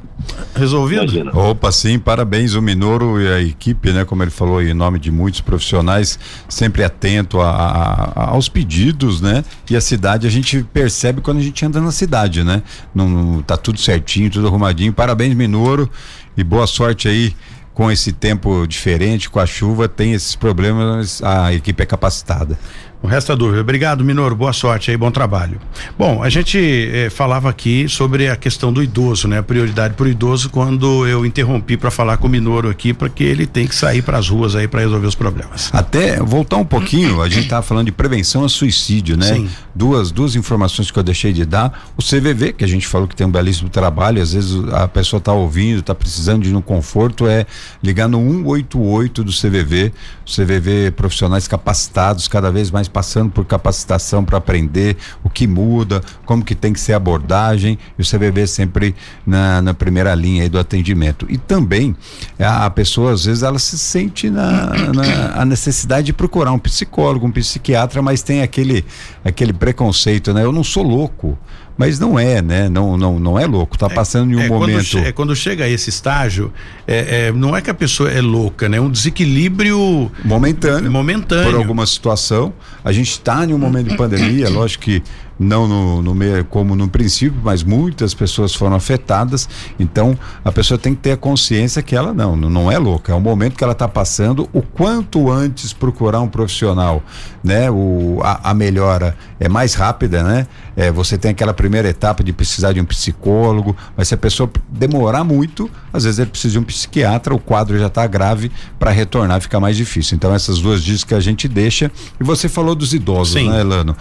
Resolvido? Imagina. Opa, sim, parabéns o Minoro e a equipe, né? Como ele falou, em nome de muitos profissionais, sempre atento a, a, aos pedidos, né? E a cidade a gente percebe quando a gente anda na cidade, né? Não, não tá tudo certinho, tudo arrumadinho. Parabéns, Minoro, e boa sorte aí com esse tempo diferente, com a chuva, tem esses problemas, a equipe é capacitada. O resto é dúvida. Obrigado, Minoro. Boa sorte aí, bom trabalho. Bom, a gente eh, falava aqui sobre a questão do idoso, né? A prioridade para o idoso quando eu interrompi para falar com o Minoro aqui, porque ele tem que sair para as ruas aí para resolver os problemas. Até voltar um pouquinho, a gente estava falando de prevenção a suicídio, né? Sim. Duas, duas informações que eu deixei de dar. O CVV, que a gente falou que tem um belíssimo trabalho, às vezes a pessoa está ouvindo, está precisando de um conforto, é ligar no 188 do CVV. O CVV profissionais capacitados, cada vez mais passando por capacitação para aprender o que muda, como que tem que ser a abordagem, e o CVV sempre na, na primeira linha do atendimento. E também a, a, pessoa, às vezes, ela se sente na, na a necessidade de procurar um psicólogo, um psiquiatra, mas tem aquele, aquele preconceito, né? Eu não sou louco mas não é, né? Não, não, não é louco, tá passando em um é momento. Quando, é, quando chega a esse estágio, é, é, não é que a pessoa é louca, né? É um desequilíbrio momentâneo. Momentâneo. Por alguma situação. A gente está em um momento de pandemia, lógico que não no, no meio como no princípio, mas muitas pessoas foram afetadas. Então a pessoa tem que ter a consciência que ela não, não é louca. É o momento que ela está passando. O quanto antes procurar um profissional, né? O, a, a melhora é mais rápida, né? É, você tem aquela primeira etapa de precisar de um psicólogo, mas se a pessoa demorar muito, às vezes ele precisa de um psiquiatra, o quadro já está grave, para retornar fica mais difícil. Então essas duas dicas que a gente deixa. E você falou dos idosos, Sim. né, Elano?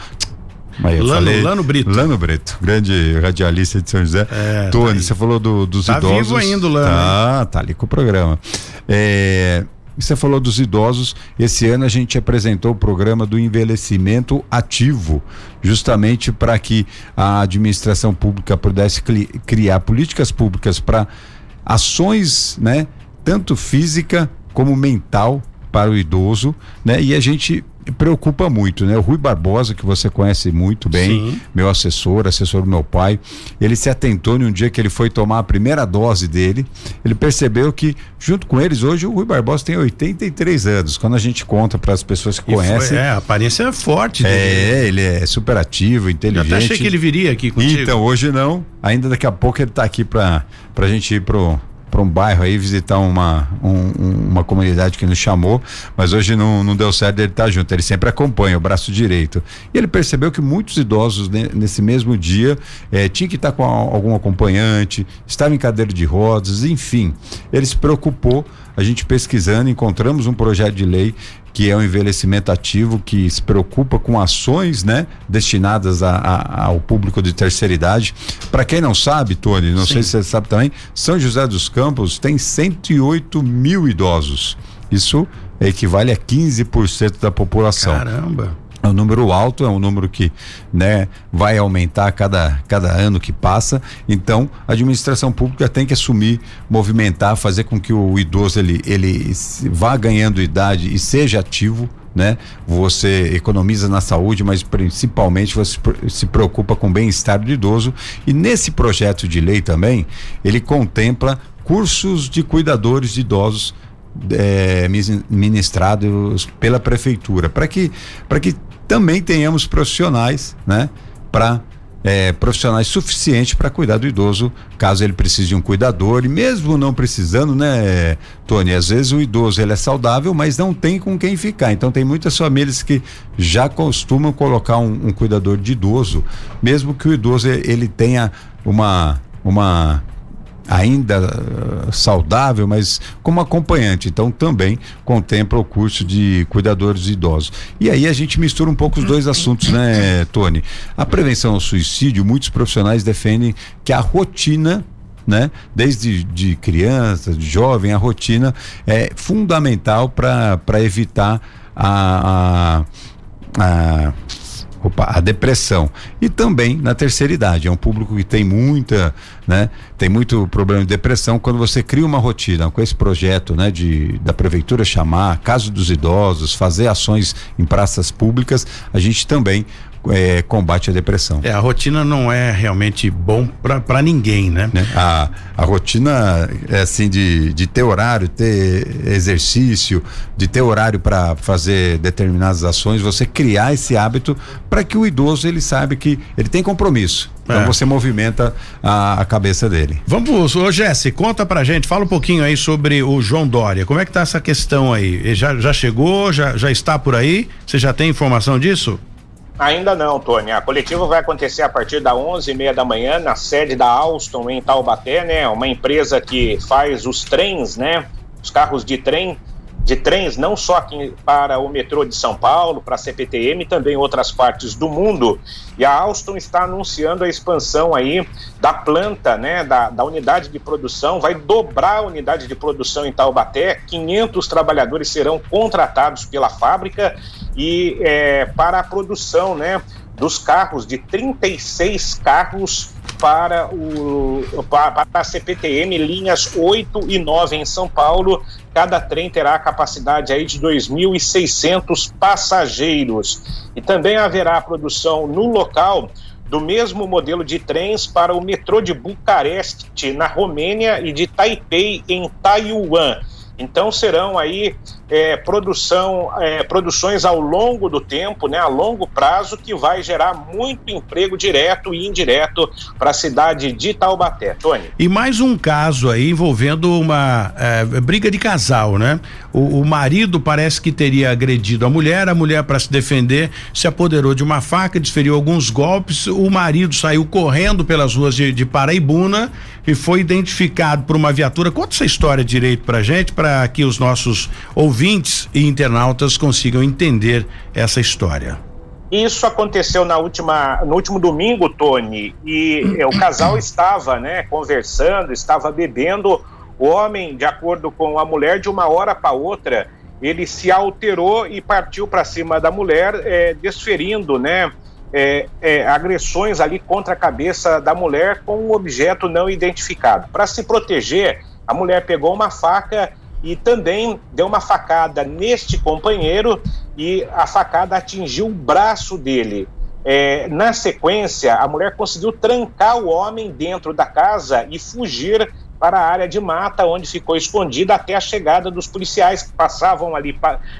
Mas Lano, falei, Lano Brito. Lano Brito, grande radialista de São José. É, Tony, tá você falou do, dos tá idosos. Tá vivo ainda o Lano. Tá, tá ali com o programa. É, você falou dos idosos. Esse ano a gente apresentou o programa do envelhecimento ativo, justamente para que a administração pública pudesse criar políticas públicas para ações, né, tanto física como mental para o idoso, né? E a gente preocupa muito, né? O Rui Barbosa, que você conhece muito bem, Sim. meu assessor, assessor do meu pai, ele se atentou num dia que ele foi tomar a primeira dose dele, ele percebeu que, junto com eles, hoje o Rui Barbosa tem 83 anos. Quando a gente conta para as pessoas que e conhecem. Foi, é, a aparência é forte. É, ele é super ativo, inteligente. Eu até achei que ele viria aqui contigo. Então, hoje não. Ainda daqui a pouco ele está aqui para a gente ir pro para um bairro aí visitar uma, um, uma comunidade que nos chamou, mas hoje não, não deu certo ele estar tá junto. Ele sempre acompanha o braço direito. E ele percebeu que muitos idosos nesse mesmo dia eh, tinha que estar tá com algum acompanhante, estava em cadeira de rodas, enfim. Ele se preocupou a gente pesquisando, encontramos um projeto de lei que é o envelhecimento ativo, que se preocupa com ações, né, destinadas a, a, ao público de terceira idade. Para quem não sabe, Tony, não Sim. sei se você sabe também, São José dos Campos tem 108 mil idosos. Isso equivale a 15% da população. Caramba! É um número alto, é um número que né, vai aumentar cada, cada ano que passa. Então, a administração pública tem que assumir, movimentar, fazer com que o idoso ele, ele vá ganhando idade e seja ativo. Né? Você economiza na saúde, mas principalmente você se preocupa com o bem-estar do idoso. E nesse projeto de lei também, ele contempla cursos de cuidadores de idosos é, ministrados pela prefeitura, para que, que também tenhamos profissionais, né? Para é, profissionais suficientes para cuidar do idoso, caso ele precise de um cuidador, e mesmo não precisando, né, Tony? Às vezes o idoso ele é saudável, mas não tem com quem ficar. Então tem muitas famílias que já costumam colocar um, um cuidador de idoso, mesmo que o idoso ele tenha uma uma ainda uh, saudável, mas como acompanhante. Então também contempla o curso de cuidadores idosos. E aí a gente mistura um pouco os dois assuntos, né, Tony? A prevenção ao suicídio, muitos profissionais defendem que a rotina né? Desde de criança, de jovem, a rotina é fundamental para evitar a, a, a a depressão. E também na terceira idade. É um público que tem muita, né? Tem muito problema de depressão. Quando você cria uma rotina com esse projeto, né? De, da prefeitura chamar, caso dos idosos, fazer ações em praças públicas, a gente também é, combate a depressão. É, a rotina não é realmente bom para ninguém, né? né? A, a rotina é assim de, de ter horário, ter exercício, de ter horário para fazer determinadas ações, você criar esse hábito para que o idoso ele saiba que ele tem compromisso. Então é. você movimenta a, a, cabeça dele. Vamos, ô Jesse, conta pra gente, fala um pouquinho aí sobre o João Dória. Como é que tá essa questão aí? Ele já, já chegou, já, já está por aí? Você já tem informação disso? Ainda não, Tony. A coletiva vai acontecer a partir da 11h30 da manhã na sede da Alstom em Taubaté, né? Uma empresa que faz os trens, né? Os carros de trem de trens, não só aqui para o metrô de São Paulo, para a CPTM, também outras partes do mundo. E a Alstom está anunciando a expansão aí da planta, né, da, da unidade de produção, vai dobrar a unidade de produção em Taubaté, 500 trabalhadores serão contratados pela fábrica e é, para a produção, né, dos carros, de 36 carros para, o, para a CPTM, linhas 8 e 9 em São Paulo. Cada trem terá a capacidade aí de 2.600 passageiros. E também haverá produção no local do mesmo modelo de trens para o metrô de Bucareste, na Romênia, e de Taipei, em Taiwan. Então serão aí é, produção, é, produções ao longo do tempo, né, a longo prazo, que vai gerar muito emprego direto e indireto para a cidade de Taubaté. Tony. E mais um caso aí envolvendo uma é, briga de casal, né? O, o, marido parece que teria agredido a mulher, a mulher para se defender se apoderou de uma faca, desferiu alguns golpes, o marido saiu correndo pelas ruas de, de Paraibuna e foi identificado por uma viatura. Conta essa história direito pra gente, para que os nossos ouvintes e internautas consigam entender essa história. Isso aconteceu na última, no último domingo, Tony, e é, o casal estava, né, conversando, estava bebendo. O homem, de acordo com a mulher, de uma hora para outra, ele se alterou e partiu para cima da mulher, é, desferindo, né, é, é, agressões ali contra a cabeça da mulher com um objeto não identificado. Para se proteger, a mulher pegou uma faca e também deu uma facada neste companheiro e a facada atingiu o braço dele. É, na sequência, a mulher conseguiu trancar o homem dentro da casa e fugir para a área de mata, onde ficou escondida até a chegada dos policiais que passavam ali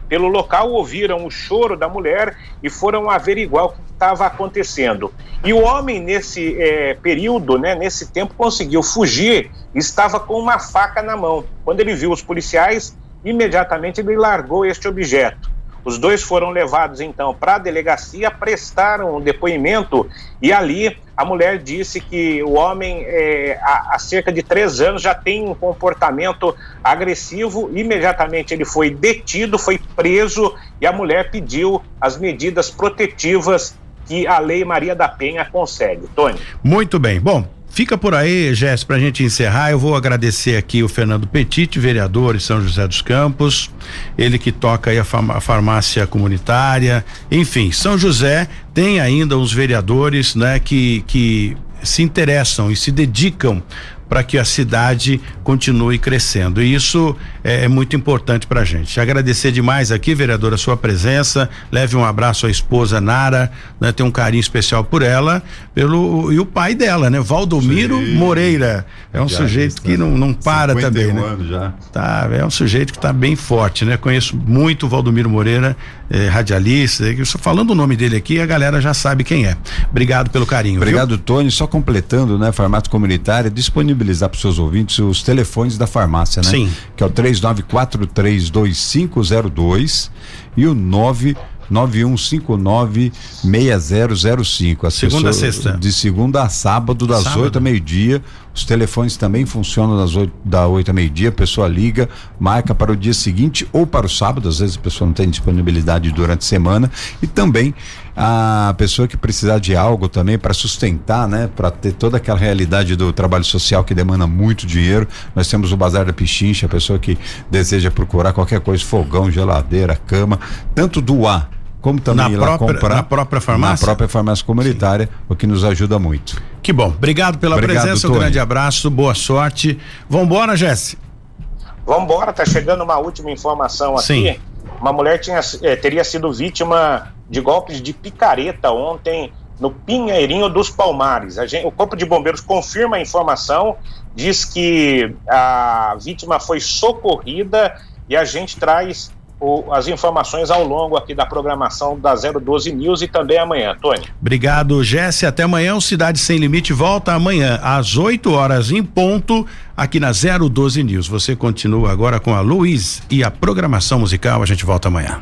pelo local, ouviram o choro da mulher e foram averiguar o que estava acontecendo. E o homem, nesse é, período, né, nesse tempo, conseguiu fugir, estava com uma faca na mão. Quando ele viu os policiais, imediatamente ele largou este objeto. Os dois foram levados então para a delegacia, prestaram um depoimento e ali a mulher disse que o homem, é, há, há, cerca de três anos, já tem um comportamento agressivo. Imediatamente ele foi detido, foi preso e a mulher pediu as medidas protetivas que a Lei Maria da Penha concede. Tony. Muito bem. Bom, Fica por aí, Jéssica, para a gente encerrar. Eu vou agradecer aqui o Fernando Petit, vereador em São José dos Campos, ele que toca aí a, a farmácia comunitária. Enfim, São José tem ainda uns vereadores, né, que, que se interessam e se dedicam para que a cidade continue crescendo. E isso é, é muito importante para a gente. Agradecer demais aqui, vereadora, a sua presença. Leve um abraço à esposa Nara, né? Tem um carinho especial por ela, pelo e o pai dela, né? Valdomiro Sim. Moreira. É um já sujeito que não, não para também, né? Anos já. Tá, é um sujeito que está bem forte, né? Conheço muito o Valdomiro Moreira, eh, radialista. Falando o nome dele aqui, a galera já sabe quem é. Obrigado pelo carinho. Obrigado, viu? Tony. Só completando, né? Formato comunitário, disponível disponibilizar para os seus ouvintes os telefones da farmácia, né? Sim. Que é o 39432502 e o 9 9159-6005. Segunda a sexta. De segunda a sábado, das sábado. 8 a meio-dia. Os telefones também funcionam das 8, da 8 a meio-dia. A pessoa liga, marca para o dia seguinte ou para o sábado. Às vezes a pessoa não tem disponibilidade durante a semana. E também a pessoa que precisar de algo também para sustentar, né, para ter toda aquela realidade do trabalho social que demanda muito dinheiro. Nós temos o Bazar da Pichincha, a pessoa que deseja procurar qualquer coisa, fogão, geladeira, cama, tanto doar como também na própria, comprar na própria farmácia? Na própria farmácia comunitária, Sim. o que nos ajuda muito. Que bom. Obrigado pela Obrigado, presença, Tony. um grande abraço, boa sorte. Vambora, Jesse. Vambora, tá chegando uma última informação aqui. Sim. Uma mulher tinha, eh, teria sido vítima de golpes de picareta ontem no Pinheirinho dos Palmares. Gente, o Corpo de Bombeiros confirma a informação, diz que a vítima foi socorrida e a gente traz o, as informações ao longo aqui da programação da 012 News e também amanhã. Tony. Obrigado, Jesse. Até amanhã. O Cidade Sem Limite volta amanhã às 8 horas em ponto aqui na 012 News. Você continua agora com a Luiz e a programação musical. A gente volta amanhã.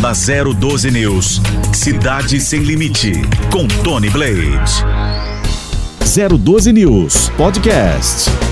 Na 012 News, Cidade Sem Limite, com Tony Blade. 012 News Podcast.